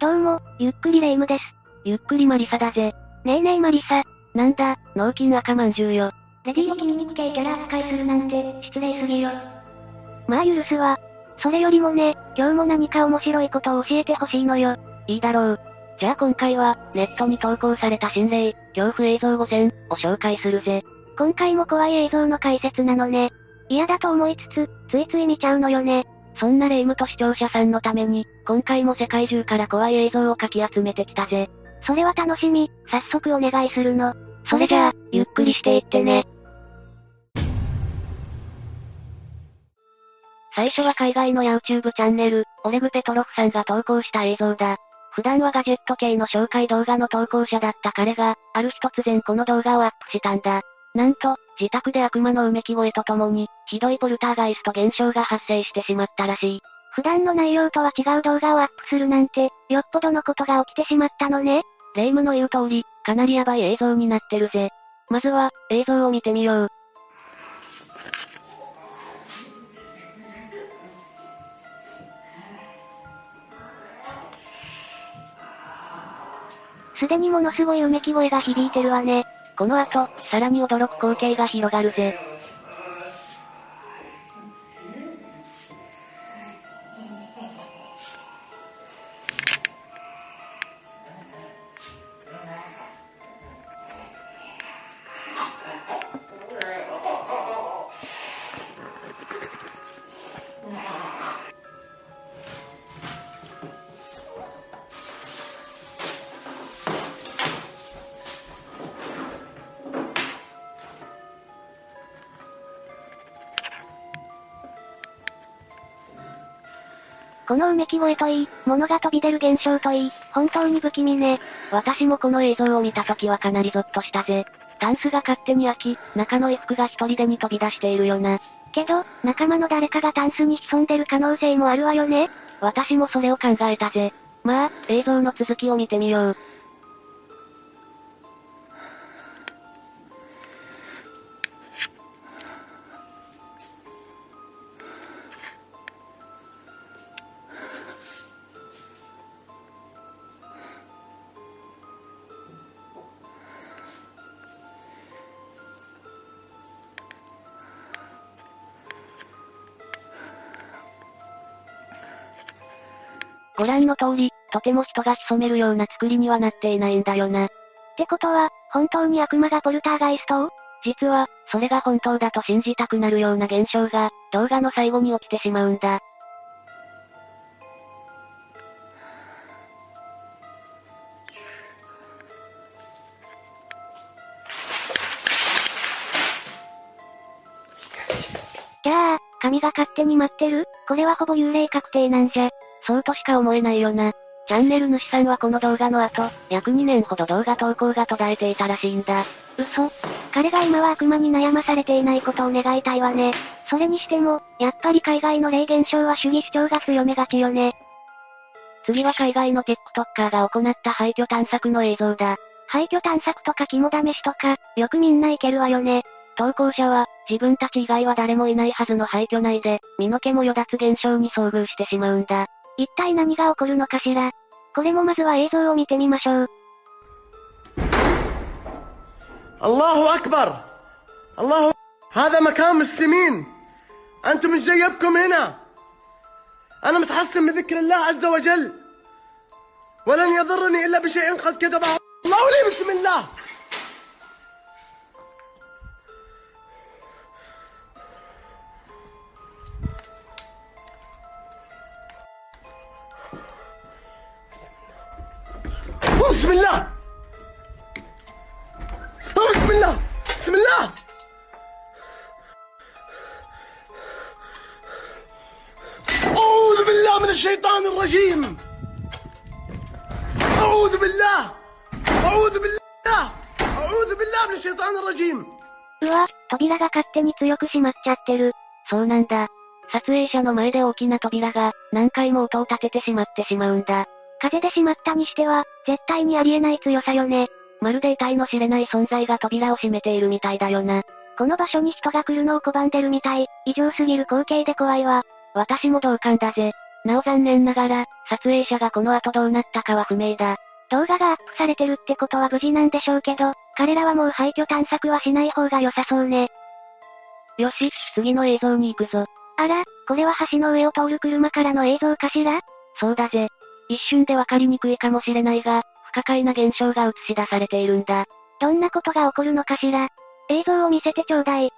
どうも、ゆっくりレ夢ムです。ゆっくりマリサだぜ。ねえねえマリサ。なんだ、脳筋赤まんじゅうよ。レディオ筋肉系キャラ扱いするなんて、失礼すぎよ。まあ許すわ。それよりもね、今日も何か面白いことを教えてほしいのよ。いいだろう。じゃあ今回は、ネットに投稿された心霊、恐怖映像5選を紹介するぜ。今回も怖い映像の解説なのね。嫌だと思いつつ、ついつい見ちゃうのよね。そんな霊夢と視聴者さんのために、今回も世界中から怖い映像をかき集めてきたぜ。それは楽しみ、早速お願いするの。それじゃあ、ゆっくりしていってね。最初は海外の YouTube チャンネル、オレグ・ペトロフさんが投稿した映像だ。普段はガジェット系の紹介動画の投稿者だった彼が、ある日突然この動画をアップしたんだ。なんと、自宅で悪魔のうめき声とともに、ひどいポルターガイスト現象が発生してしまったらしい。普段の内容とは違う動画をアップするなんて、よっぽどのことが起きてしまったのね。霊夢の言う通り、かなりヤバい映像になってるぜ。まずは、映像を見てみよう。すでにものすごいうめき声が響いてるわね。この後、さらに驚く光景が広がるぜ。このうめき声といい、物が飛び出る現象といい、本当に不気味ね。私もこの映像を見た時はかなりゾッとしたぜ。タンスが勝手に開き、中の衣服が一人でに飛び出しているよな。けど、仲間の誰かがタンスに潜んでる可能性もあるわよね。私もそれを考えたぜ。まあ、映像の続きを見てみよう。ご覧の通り、とても人が潜めるような作りにはなっていないんだよな。ってことは、本当に悪魔がポルターガイストを？実は、それが本当だと信じたくなるような現象が、動画の最後に起きてしまうんだ。じゃあ、神が勝手に待ってる？これはほぼ幽霊確定なんじゃ。そうとしか思えないよな。チャンネル主さんはこの動画の後、約2年ほど動画投稿が途絶えていたらしいんだ。嘘彼が今は悪魔に悩まされていないことを願いたいわね。それにしても、やっぱり海外の霊現象は主義主張が強めがちよね。次は海外の TikToker が行った廃墟探索の映像だ。廃墟探索とか肝試しとか、よくみんな行けるわよね。投稿者は、自分たち以外は誰もいないはずの廃墟内で、身の毛もよだつ現象に遭遇してしまうんだ。一体何が起こるのかしら。これもまずは映像を見てみましょう。 الله أكبر الله هذا مكان مسلمين أنتم مش جايبكم هنا أنا متحسن من ذكر الله عز وجل ولن يضرني إلا بشيء قد كتبه الله لي بسم الله بسم الله بسم الله بسم الله أعوذ بالله من الشيطان الرجيم أعوذ بالله أعوذ بالله أعوذ بالله من الشيطان الرجيم うわ、扉が勝手に強く閉まっちゃってる。そうなんだ。撮影者の前で大きな扉が、何回も音を立ててしまってしまうんだ。 風で閉まったにしては、絶対にありえない強さよね。まるで得体の知れない存在が扉を閉めているみたいだよな。この場所に人が来るのを拒んでるみたい、異常すぎる光景で怖いわ。私も同感だぜ。なお残念ながら、撮影者がこの後どうなったかは不明だ。動画がアップされてるってことは無事なんでしょうけど、彼らはもう廃墟探索はしない方が良さそうね。よし、次の映像に行くぞ。あら、これは橋の上を通る車からの映像かしら？そうだぜ。一瞬でわかりにくいかもしれないが、不可解な現象が映し出されているんだ。どんなことが起こるのかしら？映像を見せてちょうだい。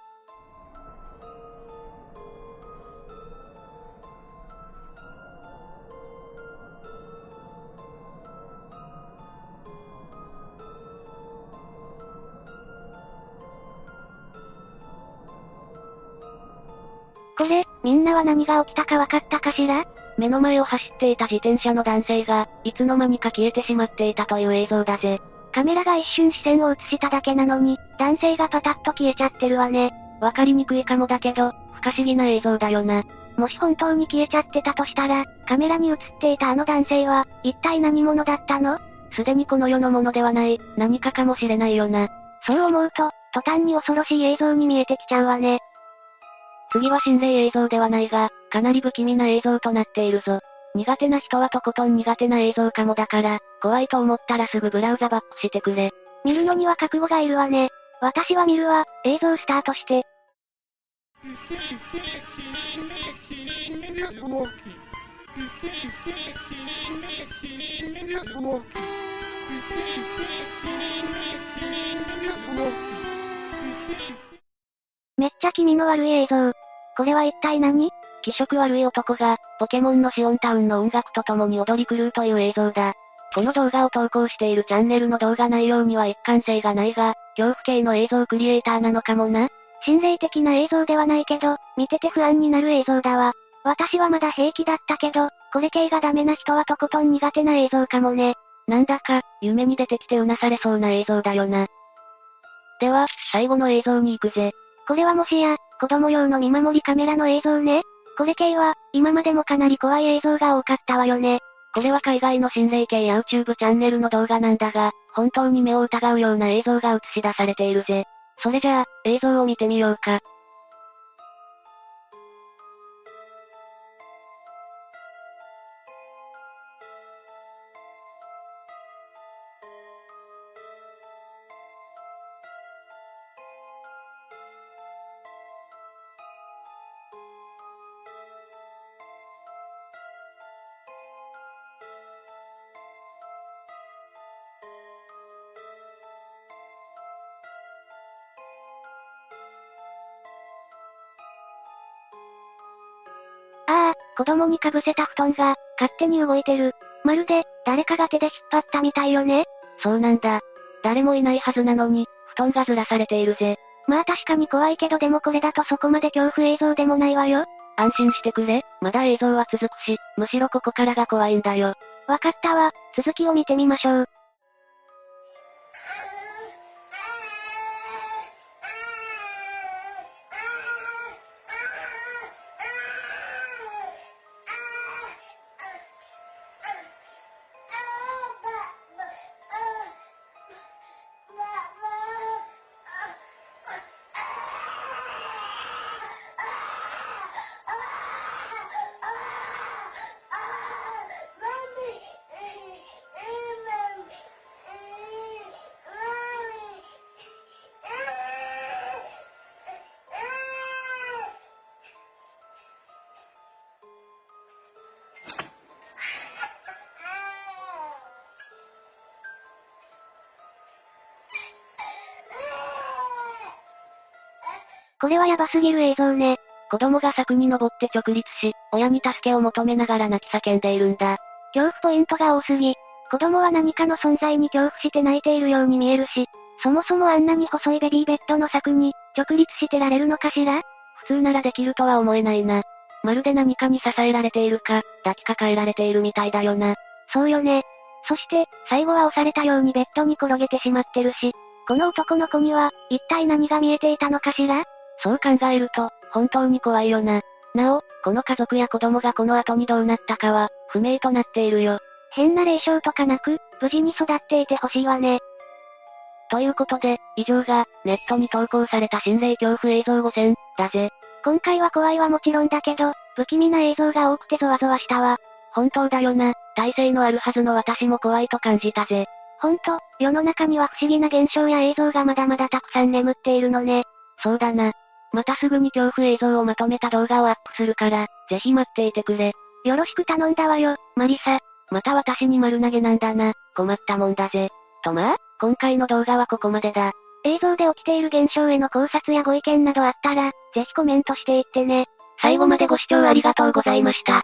これ、みんなは何が起きたかわかったかしら？目の前を走っていた自転車の男性が、いつの間にか消えてしまっていたという映像だぜ。カメラが一瞬視線を映しただけなのに、男性がパタッと消えちゃってるわね。わかりにくいかもだけど、不可思議な映像だよな。もし本当に消えちゃってたとしたら、カメラに映っていたあの男性は、一体何者だったの？すでにこの世のものではない、何かかもしれないよな。そう思うと、途端に恐ろしい映像に見えてきちゃうわね。次は心霊映像ではないが、かなり不気味な映像となっているぞ。苦手な人はとことん苦手な映像かもだから、怖いと思ったらすぐブラウザバックしてくれ。見るのには覚悟がいるわね。私は見るわ、映像スタートして。めっちゃ気味の悪い映像。これは一体何？気色悪い男が、ポケモンのシオンタウンの音楽と共に踊り狂うという映像だ。この動画を投稿しているチャンネルの動画内容には一貫性がないが、恐怖系の映像クリエイターなのかもな。心霊的な映像ではないけど、見てて不安になる映像だわ。私はまだ平気だったけど、これ系がダメな人はとことん苦手な映像かもね。なんだか、夢に出てきてうなされそうな映像だよな。では、最後の映像に行くぜ。これはもしや、子供用の見守りカメラの映像ねこれ系は、今までもかなり怖い映像が多かったわよね。これは海外の心霊系や YouTube チャンネルの動画なんだが、本当に目を疑うような映像が映し出されているぜ。それじゃあ、映像を見てみようか。子供にかぶせた布団が、勝手に動いてる。まるで、誰かが手で引っ張ったみたいよね。そうなんだ。誰もいないはずなのに、布団がずらされているぜ。まあ確かに怖いけどでもこれだとそこまで恐怖映像でもないわよ。安心してくれ、まだ映像は続くし、むしろここからが怖いんだよ。わかったわ、続きを見てみましょう。これはヤバすぎる映像ね。子供が柵に登って直立し、親に助けを求めながら泣き叫んでいるんだ。恐怖ポイントが多すぎ。子供は何かの存在に恐怖して泣いているように見えるし、そもそもあんなに細いベビーベッドの柵に、直立してられるのかしら？普通ならできるとは思えないな。まるで何かに支えられているか、抱きかかえられているみたいだよな。そうよね。そして、最後は押されたようにベッドに転げてしまってるし、この男の子には、一体何が見えていたのかしら？そう考えると、本当に怖いよな。なお、この家族や子供がこの後にどうなったかは、不明となっているよ。変な霊障とかなく、無事に育っていてほしいわね。ということで、以上が、ネットに投稿された心霊恐怖映像5選、だぜ。今回は怖いはもちろんだけど、不気味な映像が多くてゾワゾワしたわ。本当だよな。体勢のあるはずの私も怖いと感じたぜ。ほんと、世の中には不思議な現象や映像がまだまだたくさん眠っているのね。そうだな。またすぐに恐怖映像をまとめた動画をアップするから、ぜひ待っていてくれ。よろしく頼んだわよ、マリサ。また私に丸投げなんだな。困ったもんだぜ。とまあ、今回の動画はここまでだ。映像で起きている現象への考察やご意見などあったら、ぜひコメントしていってね。最後までご視聴ありがとうございました。